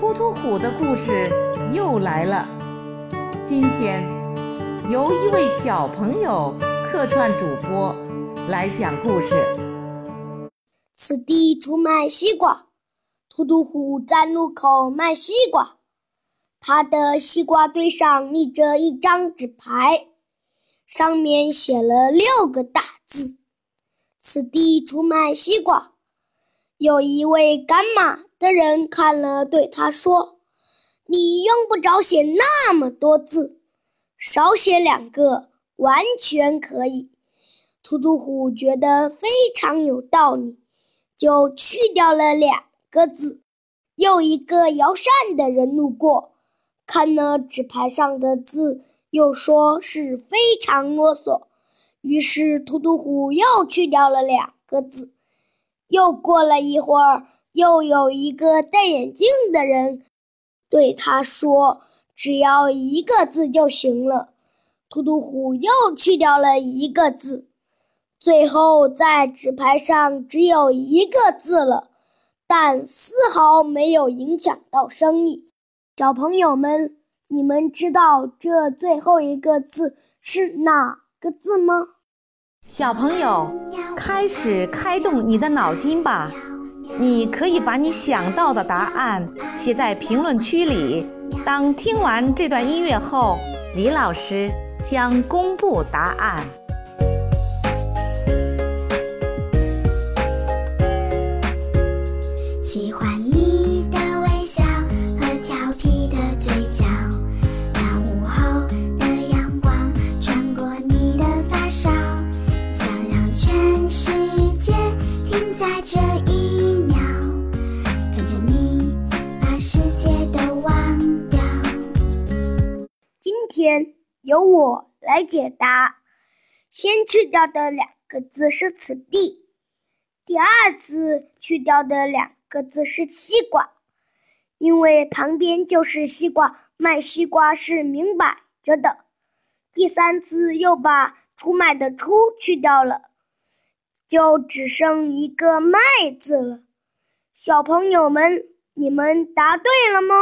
突突虎的故事又来了。今天由一位小朋友客串主播来讲故事。此地出卖西瓜，突突虎在路口卖西瓜。他的西瓜堆上立着一张纸牌，上面写了六个大字：“此地出卖西瓜。”有一位赶马的人看了，对他说：“你用不着写那么多字，少写两个完全可以。”突突虎觉得非常有道理，就去掉了两个字。又一个摇扇的人路过，看了纸牌上的字，又说是非常啰嗦，于是突突虎又去掉了两个字。又过了一会儿，又有一个戴眼镜的人对他说：“只要一个字就行了。”突突虎又去掉了一个字，最后在纸牌上只有一个字了，但丝毫没有影响到生意。小朋友们，你们知道这最后一个字是哪个字吗？小朋友，开始开动你的脑筋吧！你可以把你想到的答案写在评论区里。当听完这段音乐后，李老师将公布答案。喜欢你的微笑和调皮的嘴角，那午后的阳光穿过你的发梢，想让全世界停在这一天由我来解答。先去掉的两个字是“此地”，第二次去掉的两个字是“西瓜”，因为旁边就是西瓜，卖西瓜是明摆着的。第三次又把出卖的“出”去掉了，就只剩一个“卖”字了。小朋友们，你们答对了吗？